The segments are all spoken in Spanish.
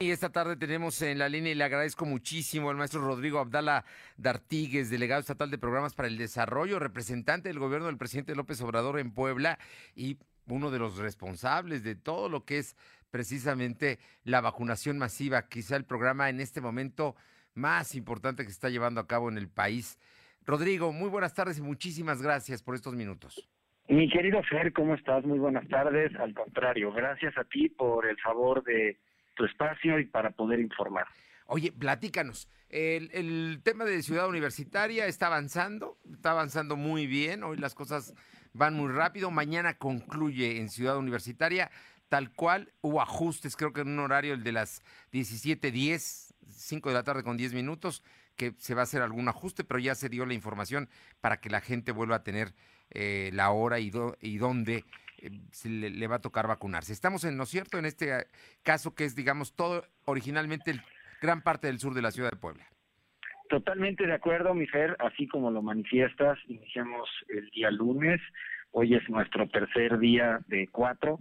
Y esta tarde tenemos en la línea y le agradezco muchísimo al maestro Rodrigo Abdala Dartigues, delegado estatal de programas para el desarrollo, representante del gobierno del presidente López Obrador en Puebla y uno de los responsables de todo lo que es precisamente la vacunación masiva, quizá el programa en este momento más importante que se está llevando a cabo en el país. Rodrigo, muy buenas tardes y muchísimas gracias por estos minutos. Mi querido Fer, ¿cómo estás? Muy buenas tardes. Al contrario, gracias a ti por el favor de tu espacio y para poder informar. Oye, platícanos. El, tema de Ciudad Universitaria está avanzando, está avanzando muy bien. Hoy las cosas van muy rápido. Mañana concluye en Ciudad Universitaria. Tal cual, hubo ajustes, creo que en un horario, el de las 17.10, 5 de la tarde con 10 minutos, que se va a hacer algún ajuste, pero ya se dio la información para que la gente vuelva a tener eh, la hora y, do, y dónde le, le, va a tocar vacunarse. Estamos en, ¿no es cierto?, en este caso que es, digamos, todo originalmente el, gran parte del sur de la ciudad de Puebla. Totalmente de acuerdo, mi Fer, así como lo manifiestas, iniciamos el día lunes, hoy es nuestro tercer día de cuatro,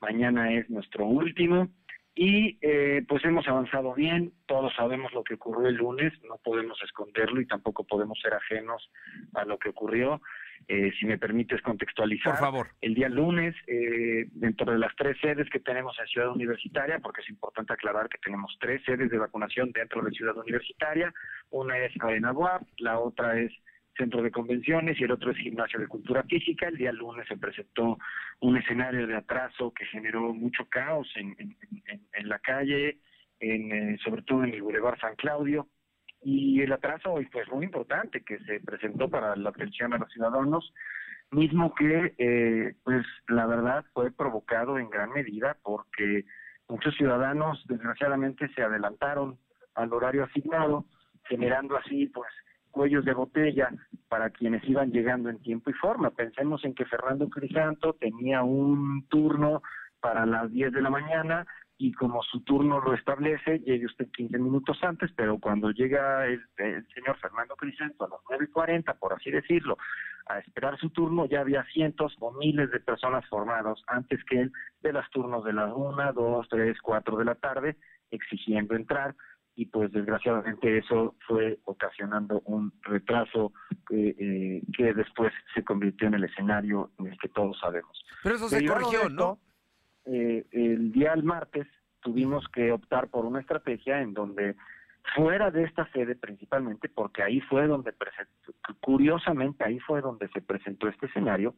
mañana es nuestro último, y eh, pues hemos avanzado bien, todos sabemos lo que ocurrió el lunes, no podemos esconderlo y tampoco podemos ser ajenos a lo que ocurrió. Eh, si me permites contextualizar. Por favor. El día lunes, eh, dentro de las tres sedes que tenemos en Ciudad Universitaria, porque es importante aclarar que tenemos tres sedes de vacunación dentro de Ciudad Universitaria, una es Arena Boab, la otra es Centro de Convenciones y el otro es Gimnasio de Cultura Física. El día lunes se presentó un escenario de atraso que generó mucho caos en, en, en, en la calle, en, eh, sobre todo en el Boulevard San Claudio y el atraso hoy pues muy importante que se presentó para la atención a los ciudadanos mismo que eh, pues la verdad fue provocado en gran medida porque muchos ciudadanos desgraciadamente se adelantaron al horario asignado generando así pues cuellos de botella para quienes iban llegando en tiempo y forma. Pensemos en que Fernando Crisanto tenía un turno para las 10 de la mañana y como su turno lo establece, llegue usted 15 minutos antes, pero cuando llega el, el señor Fernando Crisanto a las 9.40, por así decirlo, a esperar su turno, ya había cientos o miles de personas formadas antes que él de las turnos de las 1, 2, 3, 4 de la tarde, exigiendo entrar, y pues desgraciadamente eso fue ocasionando un retraso que, eh, que después se convirtió en el escenario en el que todos sabemos. Pero eso se corrigió, esto, ¿no? Eh, el día del martes tuvimos que optar por una estrategia en donde fuera de esta sede principalmente, porque ahí fue donde, curiosamente, ahí fue donde se presentó este escenario,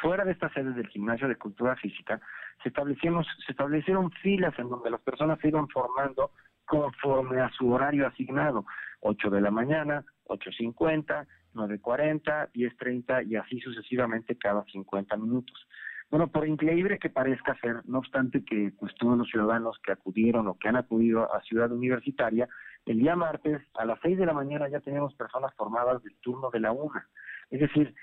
fuera de esta sede del gimnasio de cultura física, se establecieron, se establecieron filas en donde las personas se iban formando conforme a su horario asignado, 8 de la mañana, 8.50, 9.40, 10.30 y así sucesivamente cada 50 minutos. Bueno, por increíble que parezca ser, no obstante que pues todos los ciudadanos que acudieron o que han acudido a Ciudad Universitaria, el día martes a las 6 de la mañana ya tenemos personas formadas del turno de la una. Es decir,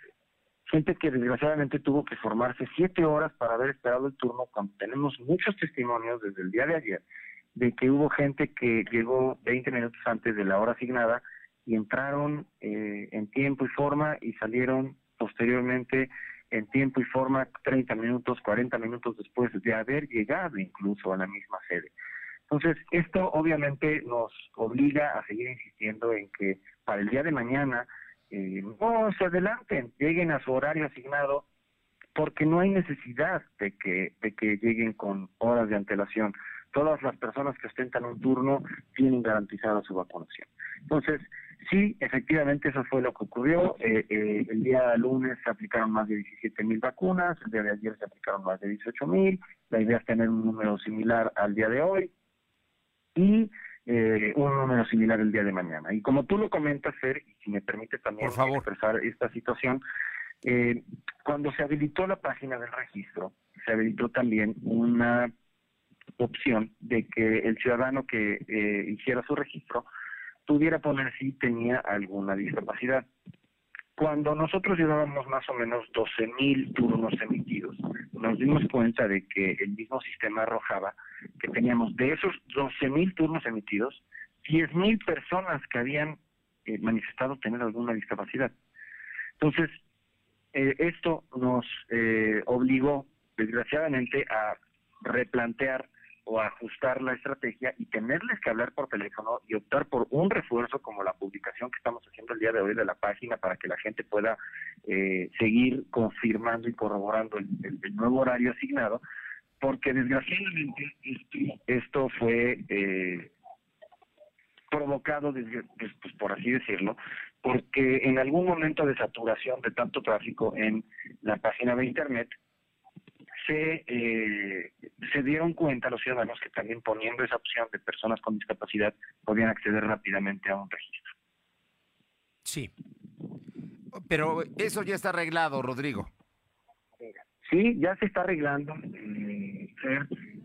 gente que desgraciadamente tuvo que formarse siete horas para haber esperado el turno, cuando tenemos muchos testimonios desde el día de ayer de que hubo gente que llegó 20 minutos antes de la hora asignada y entraron eh, en tiempo y forma y salieron posteriormente en tiempo y forma 30 minutos, 40 minutos después de haber llegado incluso a la misma sede. Entonces, esto obviamente nos obliga a seguir insistiendo en que para el día de mañana eh, no se adelanten, lleguen a su horario asignado, porque no hay necesidad de que, de que lleguen con horas de antelación. Todas las personas que ostentan un turno tienen garantizada su vacunación. Entonces, Sí, efectivamente eso fue lo que ocurrió. Eh, eh, el día lunes se aplicaron más de 17 mil vacunas, el día de ayer se aplicaron más de 18 mil. La idea es tener un número similar al día de hoy y eh, un número similar el día de mañana. Y como tú lo comentas, Fer, y si me permite también expresar esta situación, eh, cuando se habilitó la página del registro, se habilitó también una opción de que el ciudadano que eh, hiciera su registro pudiera poner si tenía alguna discapacidad. Cuando nosotros llevábamos más o menos 12 mil turnos emitidos, nos dimos cuenta de que el mismo sistema arrojaba que teníamos de esos 12 mil turnos emitidos, 10 mil personas que habían eh, manifestado tener alguna discapacidad. Entonces, eh, esto nos eh, obligó, desgraciadamente, a replantear o ajustar la estrategia y tenerles que hablar por teléfono y optar por un refuerzo como la publicación que estamos haciendo el día de hoy de la página para que la gente pueda eh, seguir confirmando y corroborando el, nuevo horario asignado, porque desgraciadamente esto fue eh, provocado, pues, pues, por así decirlo, porque en algún momento de saturación de tanto tráfico en la página de Internet, se, eh, se dieron cuenta los ciudadanos que también poniendo esa opción de personas con discapacidad podían acceder rápidamente a un registro. Sí. Pero eso ya está arreglado, Rodrigo. Sí, ya se está arreglando, eh,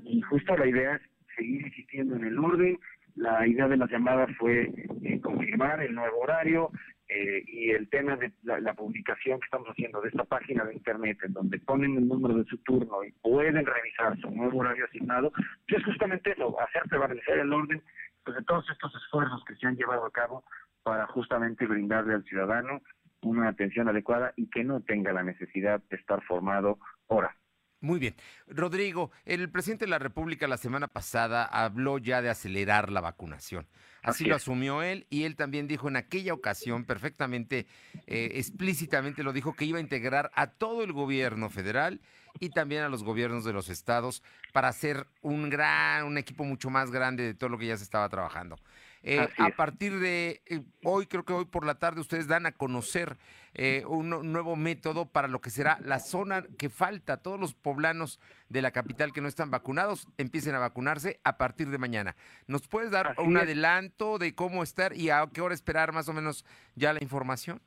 y justo la idea es seguir insistiendo en el orden. La idea de las llamadas fue eh, confirmar el nuevo horario, eh, y el tema de la, publicación que estamos haciendo de esta página de internet en donde ponen el número de su turno y pueden revisar su nuevo horario asignado, pues es justamente eso, hacer prevalecer el orden pues, de todos estos esfuerzos que se han llevado a cabo para justamente brindarle al ciudadano una atención adecuada y que no tenga la necesidad de estar formado ahora. Muy bien. Rodrigo, el presidente de la República la semana pasada habló ya de acelerar la vacunación. Así, lo asumió él y él también dijo en aquella ocasión perfectamente, eh, explícitamente lo dijo, que iba a integrar a todo el gobierno federal y también a los gobiernos de los estados para hacer un gran, un equipo mucho más grande de todo lo que ya se estaba trabajando. Eh, a partir de eh, hoy, creo que hoy por la tarde ustedes dan a conocer eh, un nuevo método para lo que será la zona que falta. Todos los poblanos de la capital que no están vacunados empiecen a vacunarse a partir de mañana. ¿Nos puedes dar un adelanto de cómo estar y a qué hora esperar más o menos ya la información?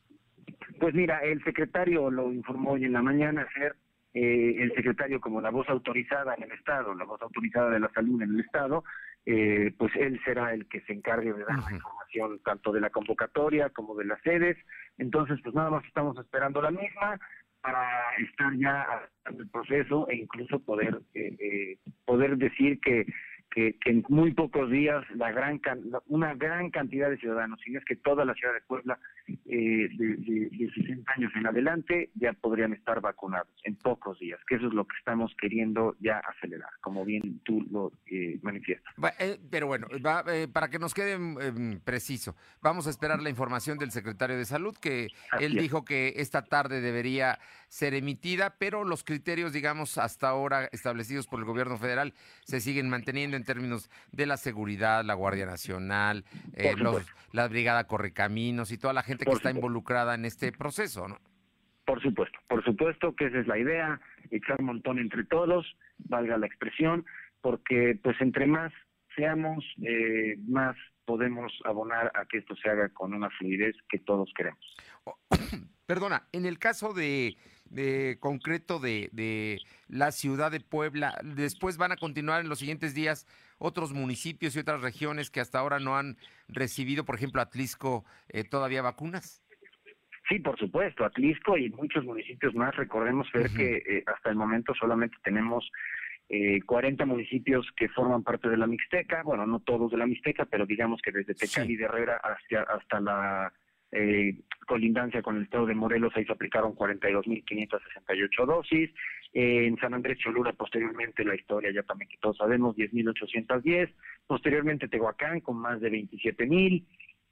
Pues mira, el secretario lo informó hoy en la mañana, Fer, eh, el secretario como la voz autorizada en el Estado, la voz autorizada de la salud en el Estado, eh, pues él será el que se encargue de dar la información tanto de la convocatoria como de las sedes. Entonces, pues nada más estamos esperando la misma para estar ya en el proceso e incluso poder eh, poder decir que que, en muy pocos días la gran una gran cantidad de ciudadanos, si es que toda la ciudad de Puebla eh, de, 60 años en adelante ya podrían estar vacunados en pocos días, que eso es lo que estamos queriendo ya acelerar, como bien tú lo eh, manifiestas. Eh, pero bueno, eh, para que nos quede em, preciso, vamos a esperar la información del secretario de Salud, que él dijo que esta tarde debería ser emitida, pero los criterios, digamos, hasta ahora establecidos por el gobierno federal se siguen manteniendo en términos de la seguridad, la Guardia Nacional, eh, la Brigada Correcaminos y toda la gente que está involucrada en este proceso, ¿no? Por supuesto, por supuesto que esa es la idea, echar un montón entre todos, valga la expresión, porque pues entre más seamos, eh, más podemos abonar a que esto se haga con una fluidez que todos queremos. Perdona, en el caso de, de concreto de, de, la ciudad de Puebla, después van a continuar en los siguientes días otros municipios y otras regiones que hasta ahora no han recibido, por ejemplo, Atlisco, eh, todavía vacunas. Sí, por supuesto, Atlisco y muchos municipios más. Recordemos ver que eh, hasta el momento solamente tenemos eh, 40 municipios que forman parte de la Mixteca, bueno, no todos de la Mixteca, pero digamos que desde Tecali de Herrera hasta, hasta la eh, colindancia con el estado de Morelos, ahí se aplicaron 42.568 dosis. Eh, en San Andrés Cholula, posteriormente, la historia ya también que todos sabemos, 10.810. Posteriormente, Tehuacán, con más de 27.000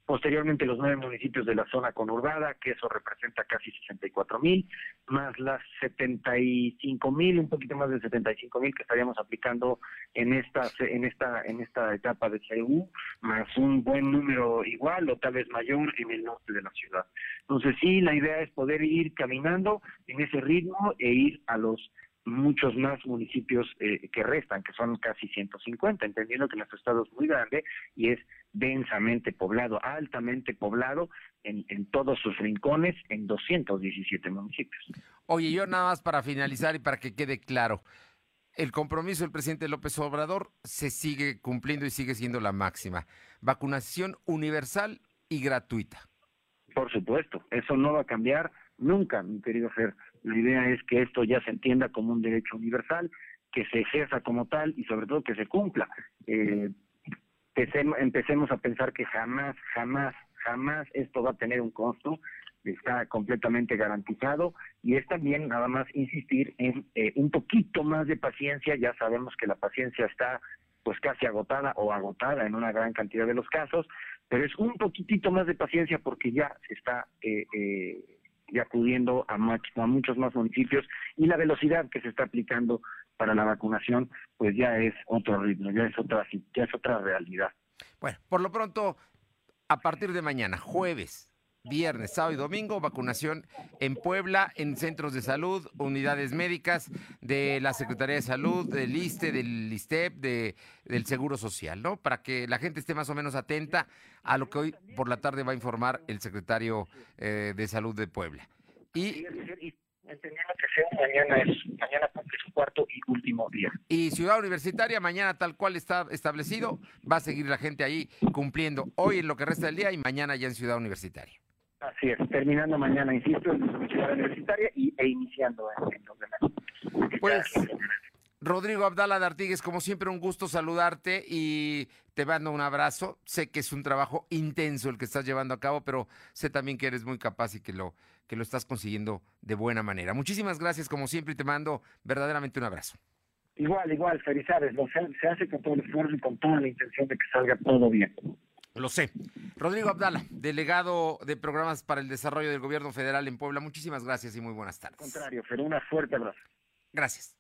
posteriormente los nueve municipios de la zona conurbada, que eso representa casi 64 mil, más las 75 mil, un poquito más de 75 mil que estaríamos aplicando en esta, en esta, en esta etapa de CEU, más un buen número igual o tal vez mayor en el norte de la ciudad. Entonces sí, la idea es poder ir caminando en ese ritmo e ir a los muchos más municipios eh, que restan, que son casi 150, entendiendo que nuestro estado es muy grande y es densamente poblado, altamente poblado en, en todos sus rincones, en 217 municipios. Oye, yo nada más para finalizar y para que quede claro, el compromiso del presidente López Obrador se sigue cumpliendo y sigue siendo la máxima. Vacunación universal y gratuita. Por supuesto, eso no va a cambiar nunca, mi querido Fer. La idea es que esto ya se entienda como un derecho universal, que se ejerza como tal y sobre todo que se cumpla. Eh, empecemos a pensar que jamás, jamás, jamás esto va a tener un costo, está completamente garantizado y es también nada más insistir en eh, un poquito más de paciencia, ya sabemos que la paciencia está pues casi agotada o agotada en una gran cantidad de los casos, pero es un poquitito más de paciencia porque ya se está eh, eh, acudiendo a, a muchos más municipios y la velocidad que se está aplicando para la vacunación pues ya es otro ritmo, ya es otra, ya es otra realidad. Bueno, por lo pronto, a partir de mañana, jueves, viernes, sábado y domingo, vacunación en Puebla, en centros de salud, unidades médicas de la Secretaría de Salud, del ISTE, del ISTEP, de, del Seguro Social, ¿no? Para que la gente esté más o menos atenta a lo que hoy por la tarde va a informar el secretario eh, de Salud de Puebla. Y entendiendo que sea mañana es mañana cumple su cuarto y último día. Y Ciudad Universitaria mañana tal cual está establecido, va a seguir la gente ahí cumpliendo hoy en lo que resta del día y mañana ya en Ciudad Universitaria. Así es, terminando mañana, insisto, en Ciudad Universitaria y, e iniciando en, los demás. Pues, Rodrigo Abdala de Artigues, como siempre, un gusto saludarte y te mando un abrazo. Sé que es un trabajo intenso el que estás llevando a cabo, pero sé también que eres muy capaz y que lo, que lo estás consiguiendo de buena manera. Muchísimas gracias, como siempre, y te mando verdaderamente un abrazo. Igual, igual, felicidades. se hace con todo el esfuerzo y con toda la intención de que salga todo bien. Lo sé. Rodrigo Abdala, delegado de programas para el desarrollo del gobierno federal en Puebla, muchísimas gracias y muy buenas tardes. Al contrario, pero una fuerte abrazo. Gracias.